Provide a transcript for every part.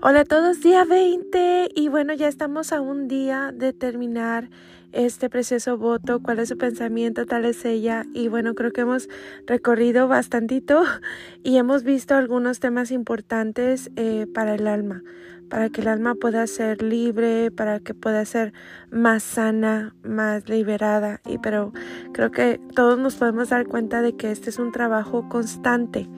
Hola a todos, día 20 y bueno, ya estamos a un día de terminar este precioso voto, cuál es su pensamiento, tal es ella y bueno, creo que hemos recorrido bastantito y hemos visto algunos temas importantes eh, para el alma, para que el alma pueda ser libre, para que pueda ser más sana, más liberada y pero creo que todos nos podemos dar cuenta de que este es un trabajo constante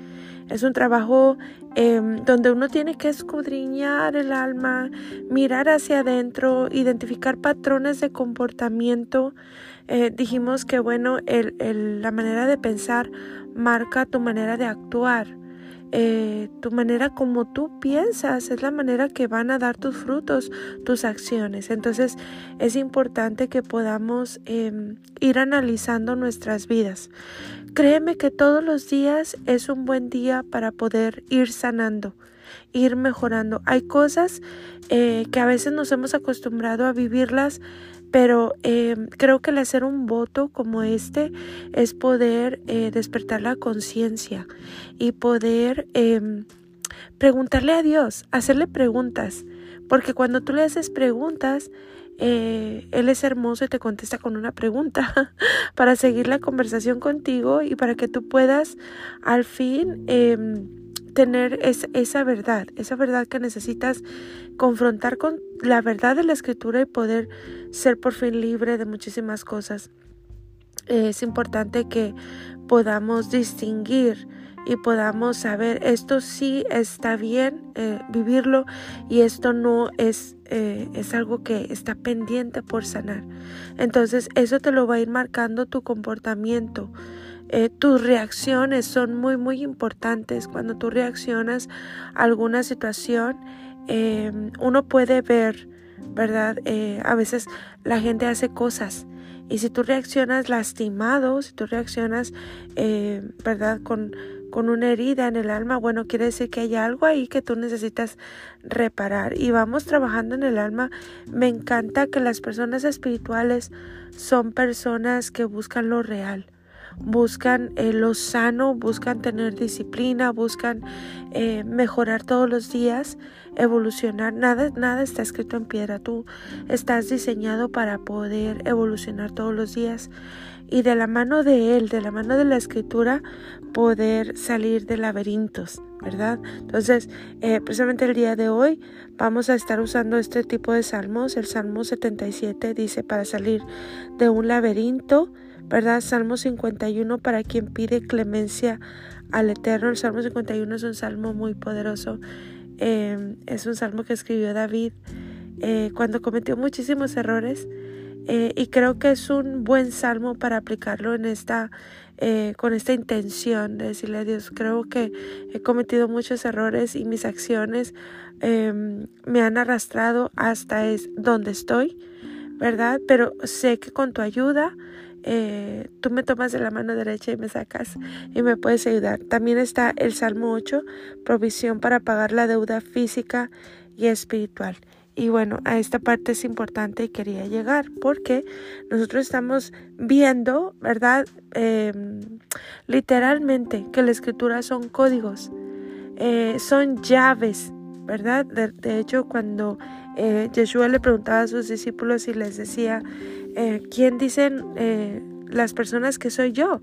es un trabajo em, donde uno tiene que escudriñar el alma, mirar hacia adentro, identificar patrones de comportamiento. Eh, dijimos que bueno, la manera de pensar marca tu manera de actuar. Eh, tu manera como tú piensas es la manera que van a dar tus frutos, tus acciones. Entonces es importante que podamos em, ir analizando nuestras vidas. Créeme que todos los días es un buen día para poder ir sanando, ir mejorando. Hay cosas eh, que a veces nos hemos acostumbrado a vivirlas pero eh, creo que el hacer un voto como este es poder eh, despertar la conciencia y poder em, preguntarle a Dios, hacerle preguntas. Porque cuando tú le haces preguntas, eh, Él es hermoso y te contesta con una pregunta para seguir la conversación contigo y para que tú puedas al fin em, tener esa verdad, esa verdad que necesitas confrontar con la verdad de la escritura y poder ser por fin libre de muchísimas cosas. Es importante que podamos distinguir y podamos saber esto sí está bien eh, vivirlo y esto no es, eh, es algo que está pendiente por sanar. Entonces eso te lo va a ir marcando tu comportamiento. Eh, tus reacciones son muy, muy importantes. Cuando tú reaccionas a alguna situación, em, uno puede ver, ¿verdad? Eh, a veces la gente hace cosas y si tú reaccionas lastimado, si tú reaccionas, eh, ¿verdad? Con, con una herida en el alma, bueno, quiere decir que hay algo ahí que tú necesitas reparar. Y vamos trabajando en el alma. Me encanta que las personas espirituales son personas que buscan lo real buscan eh, lo sano, buscan tener disciplina, buscan eh, mejorar todos los días, evolucionar. Nada, nada está escrito en piedra. Tú estás diseñado para poder evolucionar todos los días y de la mano de Él, de la mano de la escritura, poder salir de laberintos, ¿verdad? Entonces, eh, precisamente el día de hoy vamos a estar usando este tipo de salmos. El Salmo 77 dice para salir de un laberinto, ¿verdad? Salmo 51 para quien pide clemencia al Eterno. El Salmo 51 es un salmo muy poderoso. Em, es un salmo que escribió David eh, cuando cometió muchísimos errores. Eh, y creo que es un buen salmo para aplicarlo en esta, eh, con esta intención de decirle a Dios, creo que he cometido muchos errores y mis acciones em, me han arrastrado hasta es donde estoy, ¿verdad? Pero sé que con tu ayuda eh, tú me tomas de la mano derecha y me sacas y me puedes ayudar. También está el Salmo 8, provisión para pagar la deuda física y espiritual. Y bueno, a esta parte es importante y quería llegar porque nosotros estamos viendo, ¿verdad? Em, literalmente que la escritura son códigos, eh, son llaves, ¿verdad? De, hecho, cuando eh, Yeshua le preguntaba a sus discípulos y les decía, eh, ¿quién dicen eh, las personas que soy yo?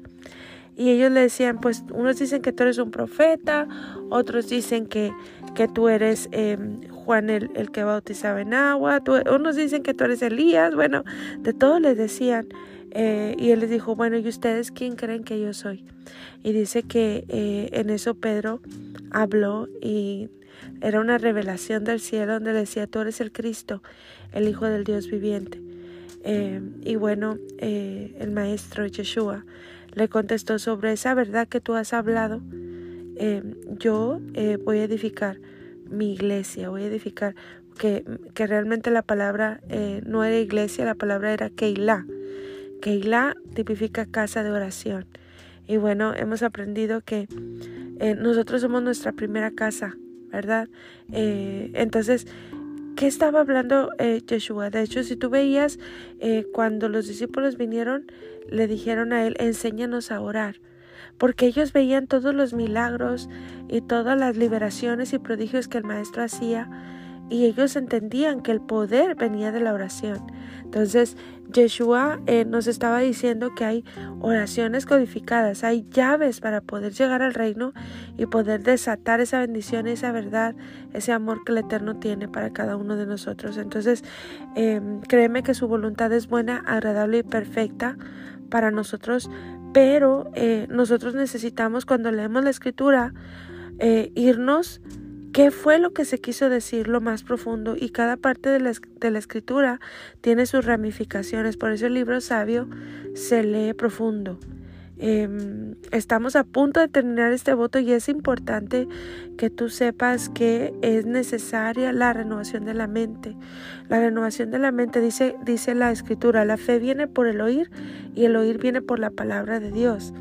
Y ellos le decían, pues unos dicen que tú eres un profeta, otros dicen que, que tú eres em, Juan el, el, que bautizaba en agua, unos dicen que tú eres Elías, bueno, de todo les decían. Eh, y él les dijo, bueno, ¿y ustedes quién creen que yo soy? Y dice que en eso Pedro habló y era una revelación del cielo donde decía, tú eres el Cristo, el Hijo del Dios viviente. Eh, y bueno, eh, el maestro Yeshua le contestó sobre esa verdad que tú has hablado. Eh, yo voy a edificar mi iglesia, voy a edificar que, que realmente la palabra no era iglesia, la palabra era Keilah. Keilah tipifica casa de oración. Y bueno, hemos aprendido que nosotros somos nuestra primera casa, ¿verdad? entonces, ¿Qué estaba hablando eh, Yeshua? De hecho, si tú veías eh, cuando los discípulos vinieron, le dijeron a él, enséñanos a orar. Porque ellos veían todos los milagros y todas las liberaciones y prodigios que el maestro hacía y ellos entendían que el poder venía de la oración. Entonces, Yeshua eh, nos estaba diciendo que hay oraciones codificadas, hay llaves para poder llegar al reino y poder desatar esa bendición, esa verdad, ese amor que el Eterno tiene para cada uno de nosotros. Entonces, em, créeme que su voluntad es buena, agradable y perfecta para nosotros, pero eh, nosotros necesitamos cuando leemos la escritura eh, irnos qué fue lo que se quiso decir lo más profundo y cada parte de la, de la, escritura tiene sus ramificaciones. Por eso el libro sabio se lee profundo. Em, estamos a punto de terminar este voto y es importante que tú sepas que es necesaria la renovación de la mente. La renovación de la mente dice, dice la escritura, la fe viene por el oír y el oír viene por la palabra de Dios.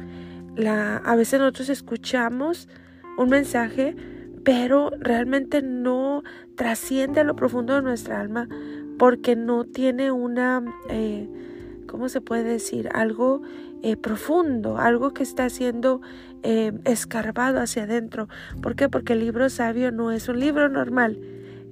La, a veces nosotros escuchamos un mensaje, pero realmente no trasciende a lo profundo de nuestra alma porque no tiene una, eh, ¿cómo se puede decir? Algo eh, profundo, algo que está siendo eh, escarbado hacia adentro. ¿Por qué? Porque el libro sabio no es un libro normal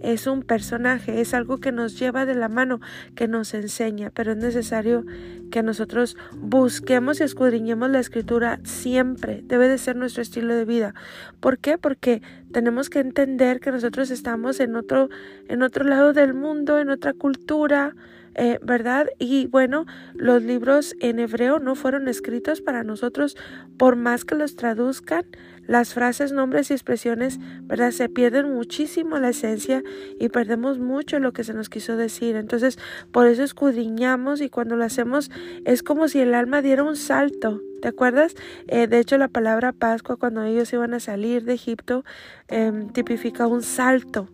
es un personaje, es algo que nos lleva de la mano, que nos enseña, pero es necesario que nosotros busquemos y escudriñemos la escritura siempre, debe de ser nuestro estilo de vida. ¿Por qué? Porque tenemos que entender que nosotros estamos en otro, en otro lado del mundo, en otra cultura, eh, ¿verdad? Y bueno, los libros en hebreo no fueron escritos para nosotros, por más que los traduzcan, las frases, nombres y expresiones, ¿verdad? Se pierden muchísimo la esencia y perdemos mucho lo que se nos quiso decir. Entonces, por eso escudriñamos y cuando lo hacemos es como si el alma diera un salto. ¿Te acuerdas? Eh, de hecho, la palabra Pascua, cuando ellos iban a salir de Egipto, em, tipifica un salto.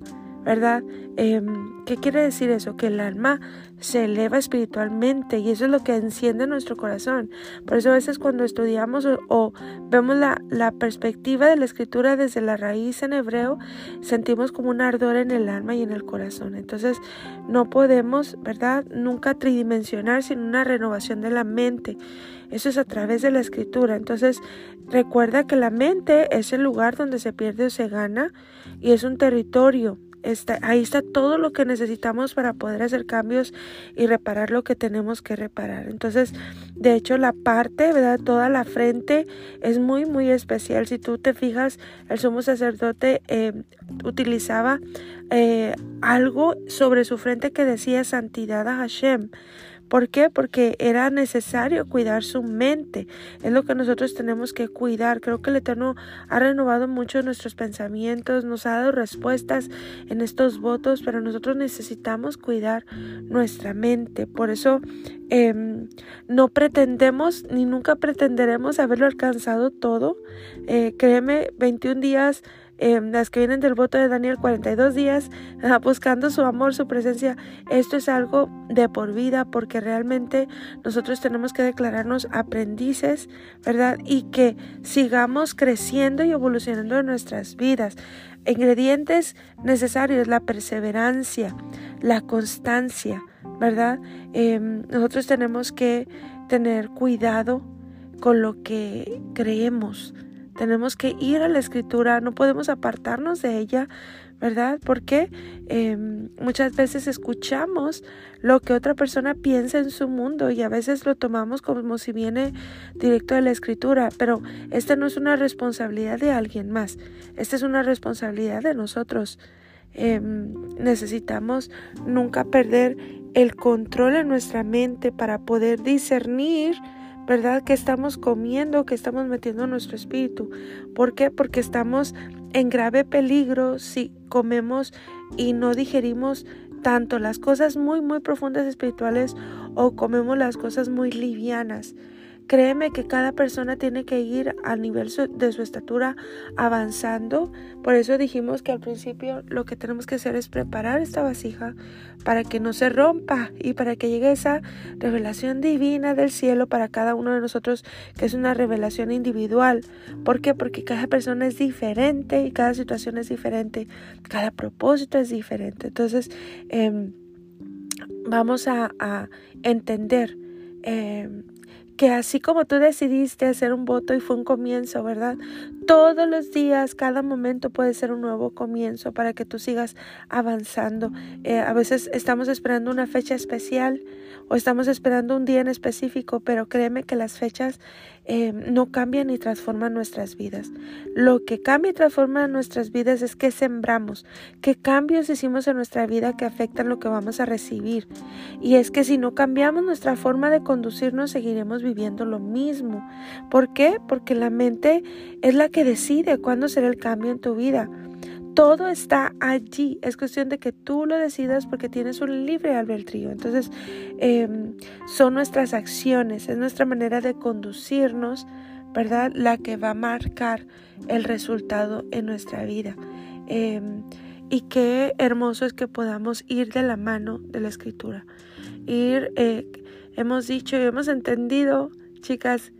¿Verdad? Em, ¿Qué quiere decir eso? Que el alma se eleva espiritualmente y eso es lo que enciende nuestro corazón. Por eso a veces cuando estudiamos o, vemos la, la, perspectiva de la escritura desde la raíz en hebreo, sentimos como un ardor en el alma y en el corazón. Entonces no podemos, ¿verdad? Nunca tridimensionar sin una renovación de la mente. Eso es a través de la escritura. Entonces recuerda que la mente es el lugar donde se pierde o se gana y es un territorio ahí está todo lo que necesitamos para poder hacer cambios y reparar lo que tenemos que reparar. Entonces, de hecho, la parte, ¿verdad? Toda la frente es muy, muy especial. Si tú te fijas, el sumo sacerdote eh, utilizaba eh, algo sobre su frente que decía santidad a Hashem. ¿Por qué? Porque era necesario cuidar su mente. Es lo que nosotros tenemos que cuidar. Creo que el Eterno ha renovado mucho nuestros pensamientos, nos ha dado respuestas en estos votos, pero nosotros necesitamos cuidar nuestra mente. Por eso em, no pretendemos ni nunca pretenderemos haberlo alcanzado todo. Eh, créeme, 21 días Em, las que vienen del voto de Daniel 42 días, buscando su amor, su presencia. Esto es algo de por vida porque realmente nosotros tenemos que declararnos aprendices, ¿verdad? Y que sigamos creciendo y evolucionando en nuestras vidas. Ingredientes necesarios, la perseverancia, la constancia, ¿verdad? Em, nosotros tenemos que tener cuidado con lo que creemos, tenemos que ir a la escritura, no podemos apartarnos de ella, ¿verdad? Porque em, muchas veces escuchamos lo que otra persona piensa en su mundo y a veces lo tomamos como si viene directo de la escritura, pero esta no es una responsabilidad de alguien más, esta es una responsabilidad de nosotros. Em, necesitamos nunca perder el control en nuestra mente para poder discernir ¿verdad? Que estamos comiendo, que estamos metiendo nuestro espíritu. ¿Por qué? Porque estamos en grave peligro si comemos y no digerimos tanto las cosas muy, muy profundas espirituales o comemos las cosas muy livianas. Créeme que cada persona tiene que ir al nivel de su estatura avanzando. Por eso dijimos que al principio lo que tenemos que hacer es preparar esta vasija para que no se rompa y para que llegue esa revelación divina del cielo para cada uno de nosotros, que es una revelación individual. ¿Por qué? Porque cada persona es diferente y cada situación es diferente, cada propósito es diferente. Entonces, em, vamos a, entender. Em, que así como tú decidiste hacer un voto y fue un comienzo, ¿verdad? Todos los días, cada momento puede ser un nuevo comienzo para que tú sigas avanzando. Eh, a veces estamos esperando una fecha especial o estamos esperando un día en específico, pero créeme que las fechas eh, no cambian ni transforman nuestras vidas. Lo que cambia y transforma nuestras vidas es que sembramos, qué cambios hicimos en nuestra vida que afectan lo que vamos a recibir. Y es que si no cambiamos nuestra forma de conducirnos, seguiremos viviendo lo mismo. ¿Por qué? Porque la mente es la que decide cuándo será el cambio en tu vida. Todo está allí. Es cuestión de que tú lo decidas porque tienes un libre albedrío. Entonces, em, son nuestras acciones, es nuestra manera de conducirnos, ¿verdad? La que va a marcar el resultado en nuestra vida. Em, y qué hermoso es que podamos ir de la mano de la escritura. Ir, eh, hemos dicho y hemos entendido, chicas,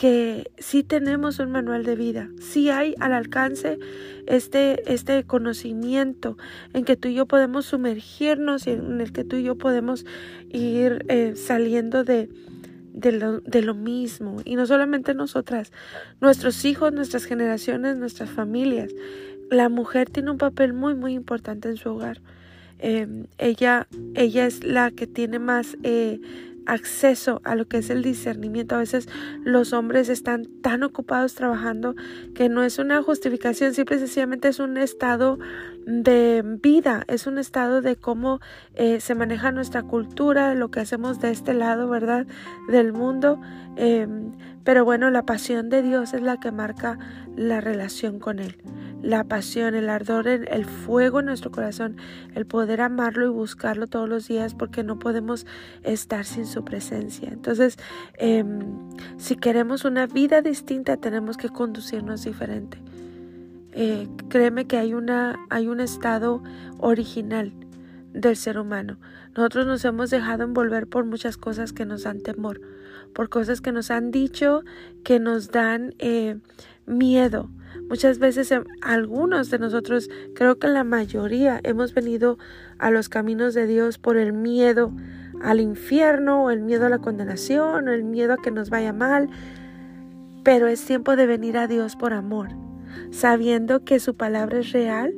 que sí tenemos un manual de vida, sí hay al alcance este, este conocimiento en que tú y yo podemos sumergirnos y en el que tú y yo podemos ir eh, saliendo de, de lo, de lo, mismo. Y no solamente nosotras, nuestros hijos, nuestras generaciones, nuestras familias. La mujer tiene un papel muy, muy importante en su hogar. Eh, ella, ella es la que tiene más... Eh, acceso a lo que es el discernimiento. A veces los hombres están tan ocupados trabajando que no es una justificación, simple y sencillamente es un estado de vida, es un estado de cómo eh, se maneja nuestra cultura, lo que hacemos de este lado, ¿verdad? Del mundo. Em, pero bueno, la pasión de Dios es la que marca la relación con Él la pasión, el ardor, el, fuego en nuestro corazón, el poder amarlo y buscarlo todos los días porque no podemos estar sin su presencia. Entonces, em, si queremos una vida distinta, tenemos que conducirnos diferente. Eh, créeme que hay, una, hay un estado original del ser humano. Nosotros nos hemos dejado envolver por muchas cosas que nos dan temor, por cosas que nos han dicho, que nos dan eh, miedo, Muchas veces em, algunos de nosotros, creo que la mayoría, hemos venido a los caminos de Dios por el miedo al infierno o el miedo a la condenación o el miedo a que nos vaya mal. Pero es tiempo de venir a Dios por amor, sabiendo que su palabra es real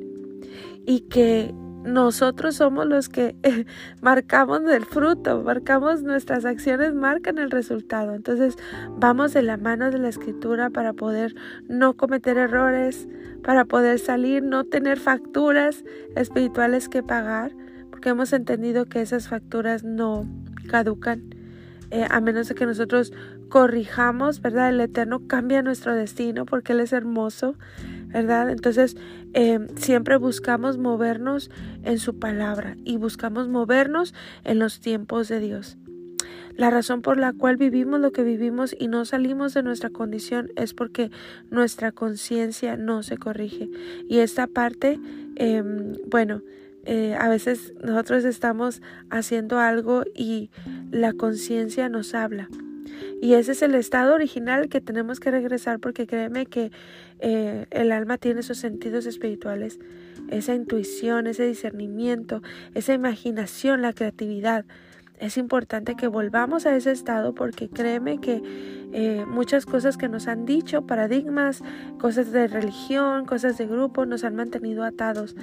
y que nosotros somos los que marcamos el fruto, marcamos nuestras acciones, marcan el resultado. Entonces vamos de la mano de la escritura para poder no cometer errores, para poder salir, no tener facturas espirituales que pagar, porque hemos entendido que esas facturas no caducan. Eh, a menos de que nosotros corrijamos, ¿verdad? El Eterno cambia nuestro destino porque Él es hermoso, ¿verdad? Entonces, eh, siempre buscamos movernos en su palabra y buscamos movernos en los tiempos de Dios. La razón por la cual vivimos lo que vivimos y no salimos de nuestra condición es porque nuestra conciencia no se corrige. Y esta parte, em, bueno, eh, a veces nosotros estamos haciendo algo y la conciencia nos habla. Y ese es el estado original que tenemos que regresar porque créeme que eh, el alma tiene sus sentidos espirituales, esa intuición, ese discernimiento, esa imaginación, la creatividad. Es importante que volvamos a ese estado porque créeme que eh, muchas cosas que nos han dicho, paradigmas, cosas de religión, cosas de grupo, nos han mantenido atados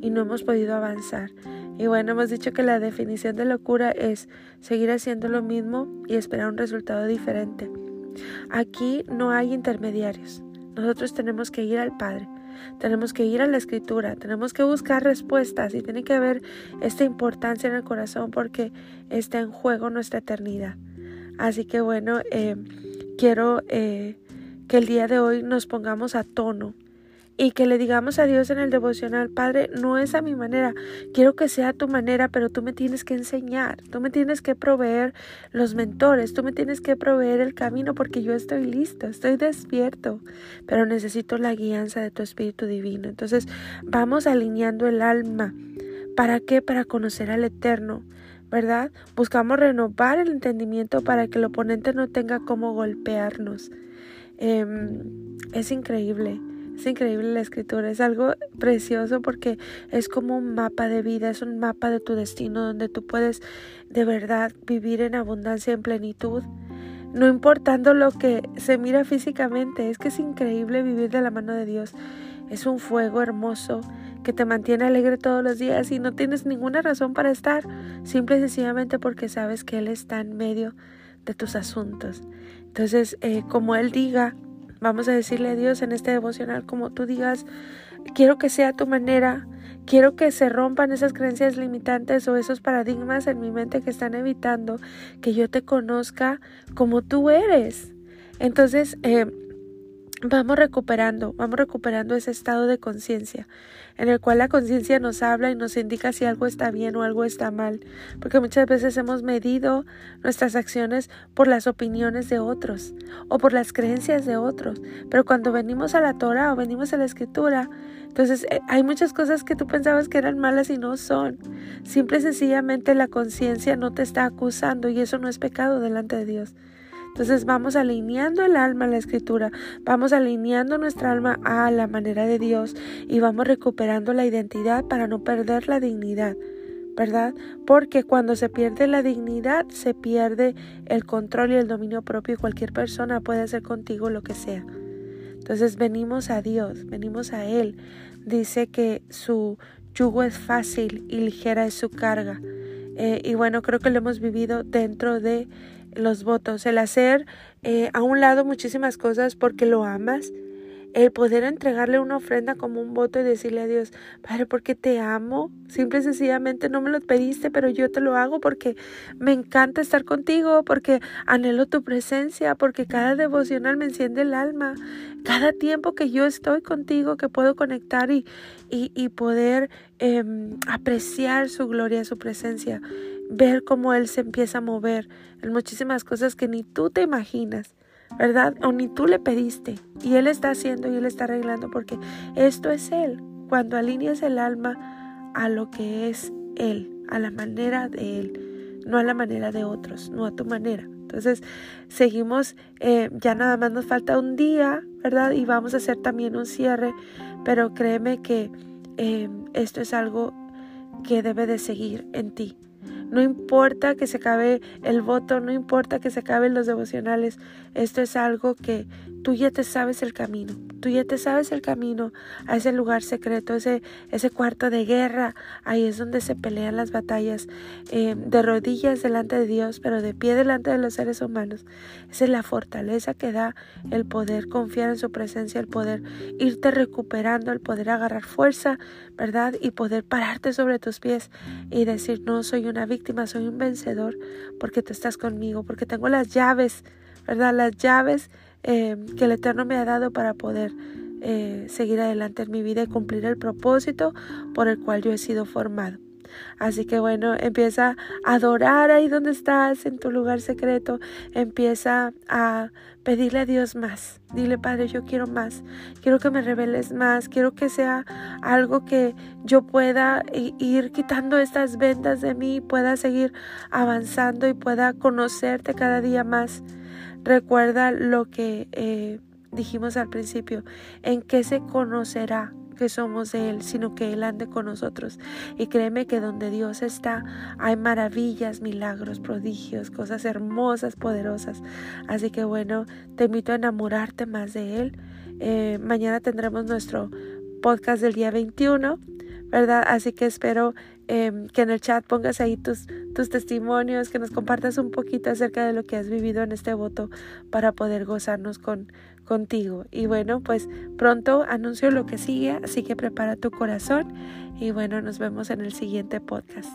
y no hemos podido avanzar. Y bueno, hemos dicho que la definición de locura es seguir haciendo lo mismo y esperar un resultado diferente. Aquí no hay intermediarios. Nosotros tenemos que ir al Padre, tenemos que ir a la Escritura, tenemos que buscar respuestas y tiene que haber esta importancia en el corazón porque está en juego nuestra eternidad. Así que bueno, eh, quiero eh, que el día de hoy nos pongamos a tono y que le digamos a Dios en el devocional, Padre, no es a mi manera, quiero que sea a tu manera, pero tú me tienes que enseñar, tú me tienes que proveer los mentores, tú me tienes que proveer el camino porque yo estoy listo, estoy despierto, pero necesito la guianza de tu Espíritu Divino. Entonces vamos alineando el alma. ¿Para qué? Para conocer al Eterno. ¿verdad? Buscamos renovar el entendimiento para que el oponente no tenga cómo golpearnos. Em, es increíble. Es increíble la escritura, es algo precioso porque es como un mapa de vida, es un mapa de tu destino donde tú puedes de verdad vivir en abundancia, en plenitud. no importando lo que se mira físicamente. Es que es increíble vivir de la mano de Dios. Es un fuego hermoso que te mantiene alegre todos los días y no tienes ninguna razón para estar, simple y sencillamente porque sabes que Él está en medio de tus asuntos. Entonces, eh, como Él diga, vamos a decirle a Dios en este devocional, como tú digas, quiero que sea tu manera, quiero que se rompan esas creencias limitantes o esos paradigmas en mi mente que están evitando que yo te conozca como tú eres. Entonces, eh, vamos recuperando, vamos recuperando ese estado de conciencia en el cual la conciencia nos habla y nos indica si algo está bien o algo está mal, porque muchas veces hemos medido nuestras acciones por las opiniones de otros o por las creencias de otros, pero cuando venimos a la Torah o venimos a la escritura, entonces eh, hay muchas cosas que tú pensabas que eran malas y no son. Simple y sencillamente la conciencia no te está acusando y eso no es pecado delante de Dios. Entonces vamos alineando el alma a la escritura, vamos alineando nuestra alma a la manera de Dios y vamos recuperando la identidad para no perder la dignidad. ¿verdad? Porque cuando se pierde la dignidad, se pierde el control y el dominio propio y cualquier persona puede hacer contigo lo que sea. Entonces venimos a Dios, venimos a Él. Dice que su yugo es fácil y ligera es su carga. Eh, y bueno, creo que lo hemos vivido dentro de los votos, el hacer eh, a un lado muchísimas cosas porque lo amas, el poder entregarle una ofrenda como un voto y decirle a Dios, Padre, porque te amo, simple y sencillamente no me lo pediste, pero yo te lo hago porque me encanta estar contigo, porque anhelo tu presencia, porque cada devocional me enciende el alma, cada tiempo que yo estoy contigo, que puedo conectar y, y, poder em, apreciar su gloria, su presencia ver cómo Él se empieza a mover en muchísimas cosas que ni tú te imaginas, ¿verdad? O ni tú le pediste. Y Él está haciendo y Él está arreglando porque esto es Él. Cuando alineas el alma a lo que es Él, a la manera de Él, no a la manera de otros, no a tu manera. Entonces, seguimos, eh, ya nada más nos falta un día, ¿verdad? Y vamos a hacer también un cierre, pero créeme que eh, esto es algo que debe de seguir en ti. No importa que se acabe el voto, no importa que se acaben los devocionales. Esto es algo que tú ya te sabes el camino. Tú ya te sabes el camino a ese lugar secreto, ese, ese cuarto de guerra. Ahí es donde se pelean las batallas eh, de rodillas delante de Dios, pero de pie delante de los seres humanos. Esa es la fortaleza que da el poder confiar en su presencia, el poder irte recuperando, el poder agarrar fuerza, ¿verdad? Y poder pararte sobre tus pies y decir, no soy una víctima, soy un vencedor porque tú estás conmigo, porque tengo las llaves, ¿verdad? Las llaves eh, que el Eterno me ha dado para poder eh, seguir adelante en mi vida y cumplir el propósito por el cual yo he sido formado. Así que bueno, empieza a adorar ahí donde estás, en tu lugar secreto. Empieza a pedirle a Dios más. Dile, Padre, yo quiero más. Quiero que me reveles más. Quiero que sea algo que yo pueda ir quitando estas vendas de mí, pueda seguir avanzando y pueda conocerte cada día más. Recuerda lo que eh, dijimos al principio, en qué se conocerá que somos de Él, sino que Él ande con nosotros. Y créeme que donde Dios está hay maravillas, milagros, prodigios, cosas hermosas, poderosas. Así que bueno, te invito a enamorarte más de Él. Eh, mañana tendremos nuestro podcast del día 21, ¿verdad? Así que espero Em, que en el chat pongas ahí tus, tus testimonios, que nos compartas un poquito acerca de lo que has vivido en este voto para poder gozarnos con, contigo. Y bueno, pues pronto anuncio lo que sigue, así que prepara tu corazón y bueno, nos vemos en el siguiente podcast.